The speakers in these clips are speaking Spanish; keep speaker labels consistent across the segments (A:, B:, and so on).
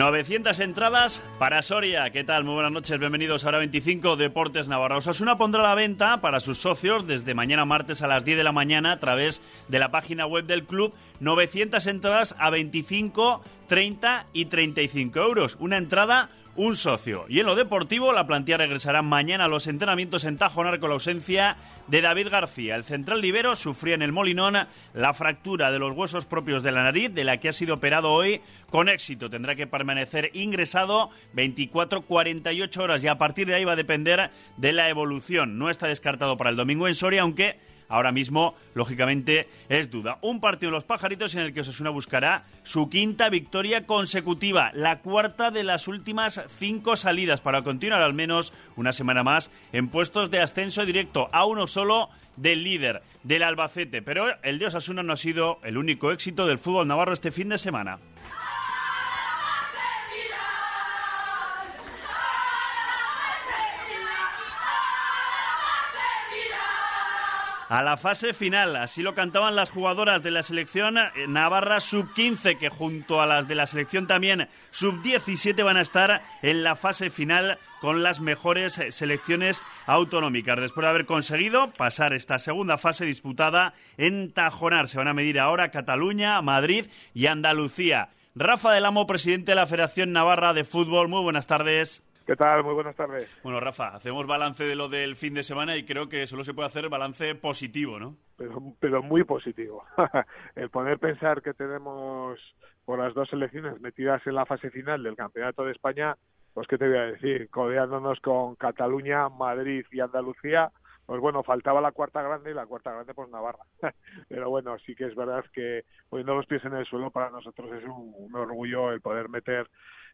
A: 900 entradas para Soria. ¿Qué tal? Muy buenas noches. Bienvenidos a Hora 25 Deportes Navarra. Osasuna pondrá la venta para sus socios desde mañana martes a las 10 de la mañana a través de la página web del club 900 entradas a 25, 30 y 35 euros. Una entrada un socio. Y en lo deportivo, la plantilla regresará mañana a los entrenamientos en Tajonar con la ausencia de David García. El central libero sufría en el Molinón la fractura de los huesos propios de la nariz, de la que ha sido operado hoy con éxito. Tendrá que permanecer ingresado 24-48 horas y a partir de ahí va a depender de la evolución. No está descartado para el domingo en Soria, aunque ahora mismo, lógicamente, es duda. Un partido de los pajaritos en el que Osasuna buscará su quinta victoria consecutiva, la cuarta de las últimas cinco salidas, para continuar al menos una semana más en puestos de ascenso directo, a uno solo del líder, del Albacete. Pero el de Osasuna no ha sido el único éxito del fútbol navarro este fin de semana. A la fase final. Así lo cantaban las jugadoras de la selección eh, Navarra sub-15, que junto a las de la selección también sub-17 van a estar en la fase final con las mejores eh, selecciones autonómicas. Después de haber conseguido pasar esta segunda fase disputada en Tajonar, se van a medir ahora Cataluña, Madrid y Andalucía. Rafa del Amo, presidente de la Federación Navarra de Fútbol, muy buenas tardes.
B: ¿Qué tal? Muy buenas tardes.
A: Bueno, Rafa, hacemos balance de lo del fin de semana y creo que solo se puede hacer balance positivo, ¿no?
B: Pero, pero muy positivo. el poder pensar que tenemos por las dos selecciones metidas en la fase final del Campeonato de España, pues qué te voy a decir, codeándonos con Cataluña, Madrid y Andalucía, pues bueno, faltaba la cuarta grande y la cuarta grande pues Navarra. Pero bueno, sí que es verdad que poniendo los pies en el suelo para nosotros es un orgullo el poder meter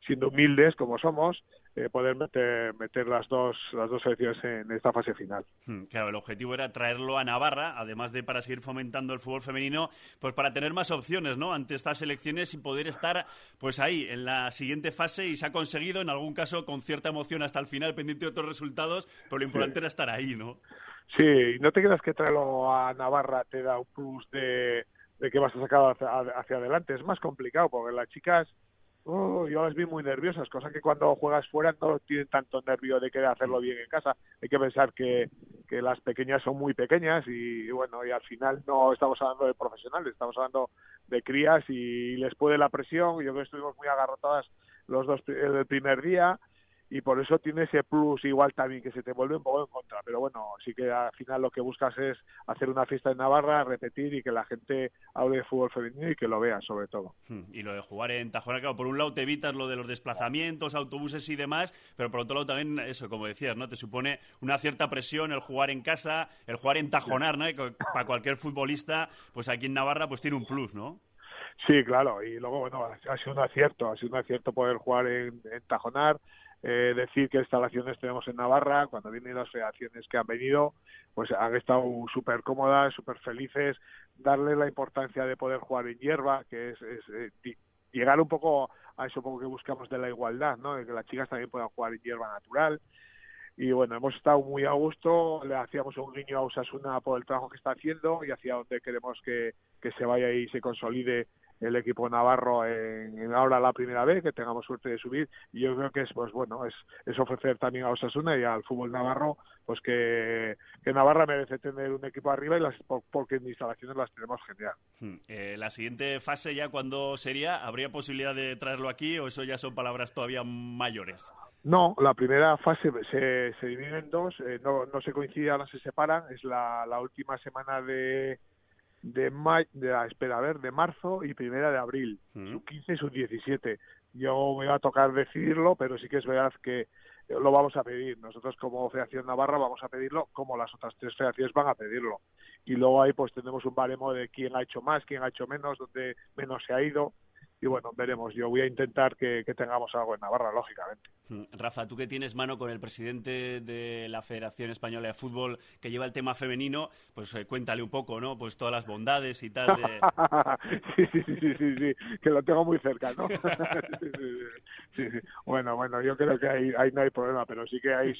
B: siendo humildes como somos, eh, poder meter, meter las dos las dos selecciones en esta fase final.
A: Hmm, claro, el objetivo era traerlo a Navarra, además de para seguir fomentando el fútbol femenino, pues para tener más opciones, ¿no? Ante estas selecciones y poder estar, pues ahí, en la siguiente fase y se ha conseguido, en algún caso, con cierta emoción hasta el final, pendiente de otros resultados, pero lo importante era estar ahí, ¿no?
B: Sí, no te creas que traerlo a Navarra te da un plus de, de que vas a sacar hacia, hacia adelante. Es más complicado porque las chicas oh, yo las vi muy nerviosas, cosa que cuando juegas fuera no tienen tanto nervio de querer hacerlo bien en casa. Hay que pensar que, que las pequeñas son muy pequeñas y, bueno, y al final no estamos hablando de profesionales, estamos hablando de crías y les puede la presión. Yo creo que estuvimos muy agarrotadas los dos el primer día y por eso tiene ese plus igual también que se te vuelve un poco en contra. Pero bueno, sí que al final lo que buscas es hacer una fiesta en Navarra, repetir y que la gente hable de fútbol femenino y que lo vea sobre todo.
A: Hmm, y lo de jugar en Tajona, claro, por un lado te evitas lo de los desplazamientos, autobuses y demás, pero por otro lado también eso, como decías, ¿no? Te supone una cierta presión el jugar en casa, el jugar en Tajonar, ¿no? para cualquier futbolista, pues aquí en Navarra pues tiene un plus, ¿no?
B: Sí, claro, y luego, bueno, ha sido un acierto, ha sido un acierto poder jugar en, en Tajonar, eh, decir qué instalaciones tenemos en Navarra, cuando vienen las federaciones que han venido, pues han estado súper cómodas, súper felices, darle la importancia de poder jugar en hierba, que es, eh, llegar un poco a eso poco que buscamos de la igualdad, ¿no? de que las chicas también puedan jugar en hierba natural. Y bueno, hemos estado muy a gusto, le hacíamos un guiño a Osasuna por el trabajo que está haciendo y hacia donde queremos que, que se vaya y se consolide el equipo navarro en, ahora la primera vez, que tengamos suerte de subir. Y yo creo que es, pues bueno, es, es ofrecer también a Osasuna y al fútbol navarro, pues que, que Navarra merece tener un equipo arriba y las, porque en instalaciones las tenemos genial.
A: Hmm. Eh, la siguiente fase ya, cuando sería? ¿Habría posibilidad de traerlo aquí o eso ya son palabras todavía mayores?
B: No, la primera fase se, se divide en dos, eh, no, no se coincide, ahora se separan, es la, la última semana de de, de ah, espera, a ver, de marzo y primera de abril, sub 15 y sub 17. Yo me va a tocar decidirlo, pero sí que es verdad que lo vamos a pedir. Nosotros como Federación Navarra vamos a pedirlo, como las otras tres federaciones van a pedirlo. Y luego ahí pues tenemos un baremo de quién ha hecho más, quién ha hecho menos, dónde menos se ha ido y bueno, veremos. Yo voy a intentar que, tengamos algo en Navarra, lógicamente.
A: Mm, Rafa, tú que tienes mano con el presidente de la Federación Española de Fútbol que lleva el tema femenino, pues eh, cuéntale un poco, ¿no? Pues todas las bondades y tal de...
B: sí, sí, sí, sí, sí, que lo tengo muy cerca, ¿no? sí, sí, Bueno, bueno, yo creo que ahí, ahí no hay problema, pero sí que ahí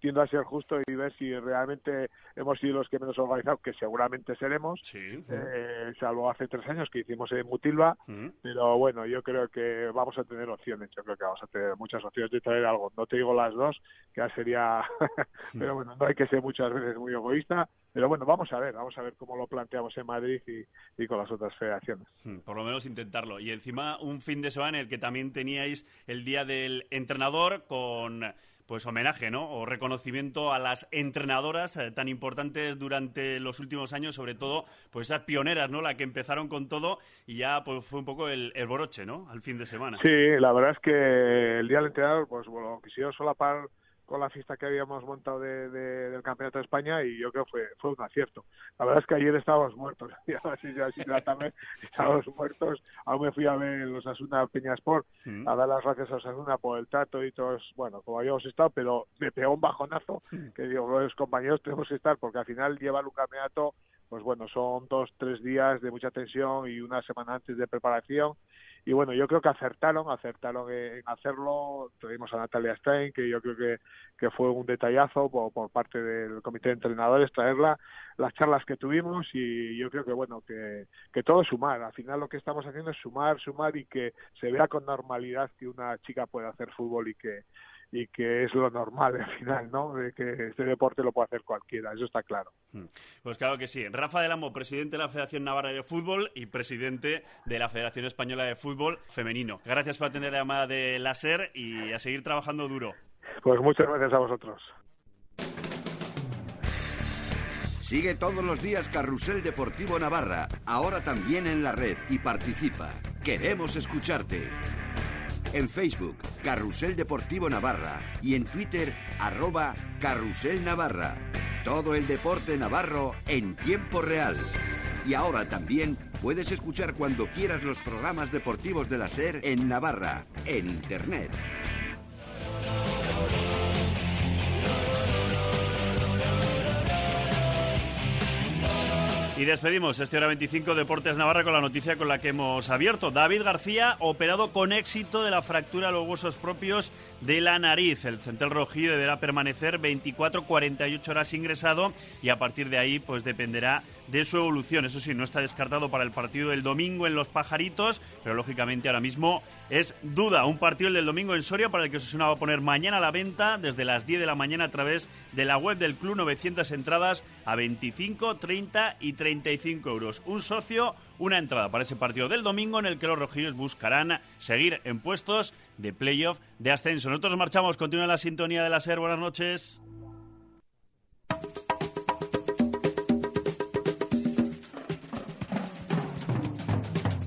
B: tiendo a ser justo y ver si realmente hemos sido los que menos organizados, que seguramente seremos, sí. eh, salvo hace tres años que hicimos en Mutilva, mm. pero bueno, yo creo que vamos a tener opciones, yo creo que vamos a tener muchas opciones de traer algo. No te digo las dos, que ya sería, pero bueno, no hay que ser muchas veces muy egoísta, pero bueno, vamos a ver, vamos a ver cómo lo planteamos en Madrid y, y con las otras federaciones.
A: Hmm, por lo menos intentarlo. Y encima un fin de semana en el que también teníais el Día del Entrenador con pues homenaje, ¿no? O reconocimiento a las entrenadoras eh, tan importantes durante los últimos años, sobre todo, pues esas pioneras, ¿no? La que empezaron con todo y ya pues fue un poco el, el boroche, ¿no? Al fin de semana.
B: Sí, la verdad es que el día del entrenador, pues bueno, quisieron solapar con la fiesta que habíamos montado de, del Campeonato de España y yo creo que fue, fue un acierto. La verdad es que ayer estábamos muertos, así, así la tarde estábamos muertos. Aún me fui a ver los Asuna Peña Sport a dar las gracias a Asuna por el trato y todos, bueno, como habíamos estado, pero me pegó un bajonazo que digo, los compañeros tenemos que estar porque al final llevar un campeonato pues bueno, son dos, tres días de mucha tensión y una semana antes de preparación y bueno, yo creo que acertaron, acertaron en hacerlo. Tuvimos a Natalia Stein, que yo creo que, que fue un detallazo por, por, parte del comité de entrenadores traerla, las charlas que tuvimos y yo creo que bueno, que, que todo es sumar. Al final lo que estamos haciendo es sumar, sumar y que se vea con normalidad que una chica puede hacer fútbol y que y que es lo normal al final, ¿no? De que este deporte lo puede hacer cualquiera, eso está claro. Hmm.
A: Pues claro que sí. Rafa del Amo, presidente de la Federación Navarra de Fútbol y presidente de la Federación Española de Fútbol Femenino. Gracias por atender la llamada de la SER y a seguir trabajando duro.
B: Pues muchas gracias a vosotros.
C: Sigue todos los días Carrusel Deportivo Navarra, ahora también en la red y participa. Queremos escucharte en Facebook Carrusel Deportivo Navarra y en Twitter arroba Carrusel Navarra. Todo el deporte navarro en tiempo real. Y ahora también puedes escuchar cuando quieras los programas deportivos de la SER en Navarra, en Internet.
A: Despedimos este hora 25 Deportes Navarra con la noticia con la que hemos abierto. David García operado con éxito de la fractura de los huesos propios de la nariz. El central rojillo deberá permanecer 24-48 horas ingresado y a partir de ahí pues dependerá de su evolución. Eso sí, no está descartado para el partido del domingo en Los Pajaritos, pero lógicamente ahora mismo es duda. Un partido el del domingo en Soria para el que Osasuna va a poner mañana a la venta desde las 10 de la mañana a través de la web del club 900 entradas a 25, 30 y 35 euros. Un socio, una entrada para ese partido del domingo en el que los rojillos buscarán seguir en puestos de playoff de ascenso. Nosotros marchamos, continúa la sintonía de la SER. Buenas noches.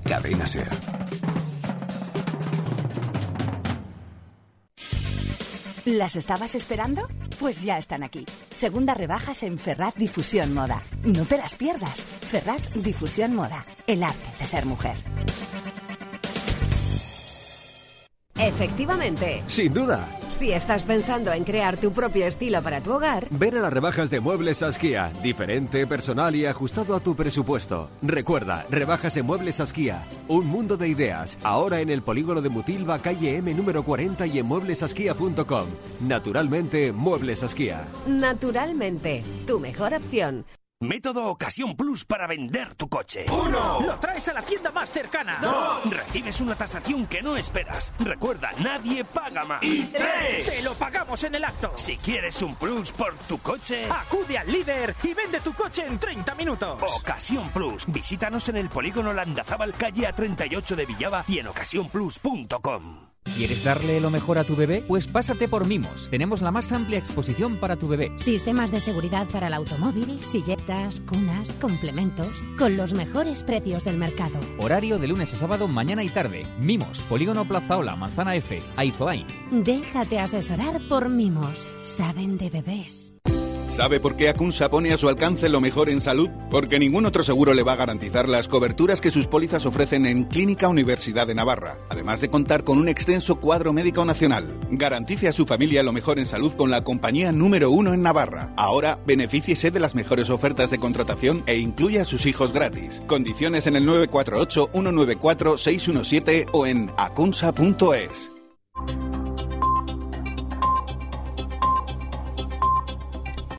D: Cadena SER.
E: ¿Las estabas esperando? Pues ya están aquí. Segunda rebajas en Ferrat Difusión Moda. No te las pierdas. Ferrat Difusión Moda. El arte de ser mujer.
F: Efectivamente.
D: Sin duda.
F: Si estás pensando en crear tu propio estilo para tu hogar,
D: ven a las rebajas de Muebles Asquía. Diferente, personal y ajustado a tu presupuesto. Recuerda, rebajas en Muebles Asquía. Un mundo de ideas. Ahora en el polígono de Mutilva, calle M número 40 y en mueblesasquia.com. Naturalmente, Muebles Asquía.
F: Naturalmente, tu mejor opción.
G: Método Ocasión Plus para vender tu coche.
H: ¡Uno! Lo traes a la tienda más cercana.
G: ¡Dos! Recibes una tasación que no esperas. Recuerda, nadie paga más.
H: ¡Y tres! ¡Te lo pagamos en el acto!
G: Si quieres un plus por tu coche,
H: acude al líder y vende tu coche en 30 minutos.
G: Ocasión Plus. Visítanos en el polígono Landazábal, calle A38 de Villaba y en ocasiónplus.com.
I: ¿Quieres darle lo mejor a tu bebé? Pues pásate por Mimos. Tenemos la más amplia exposición para tu bebé.
J: Sistemas de seguridad para el automóvil, silletas, cunas, complementos, con los mejores precios del mercado.
I: Horario de lunes a sábado, mañana y tarde. Mimos, Polígono Plazaola, Manzana F, Aizoain.
J: Déjate asesorar por Mimos. Saben de bebés.
K: ¿Sabe por qué Acunsa pone a su alcance lo mejor en salud? Porque ningún otro seguro le va a garantizar las coberturas que sus pólizas ofrecen en Clínica Universidad de Navarra, además de contar con un extenso cuadro médico nacional. Garantice a su familia lo mejor en salud con la compañía número uno en Navarra. Ahora, benefíciese de las mejores ofertas de contratación e incluya a sus hijos gratis. Condiciones en el 948 194 617 o en acunsa.es.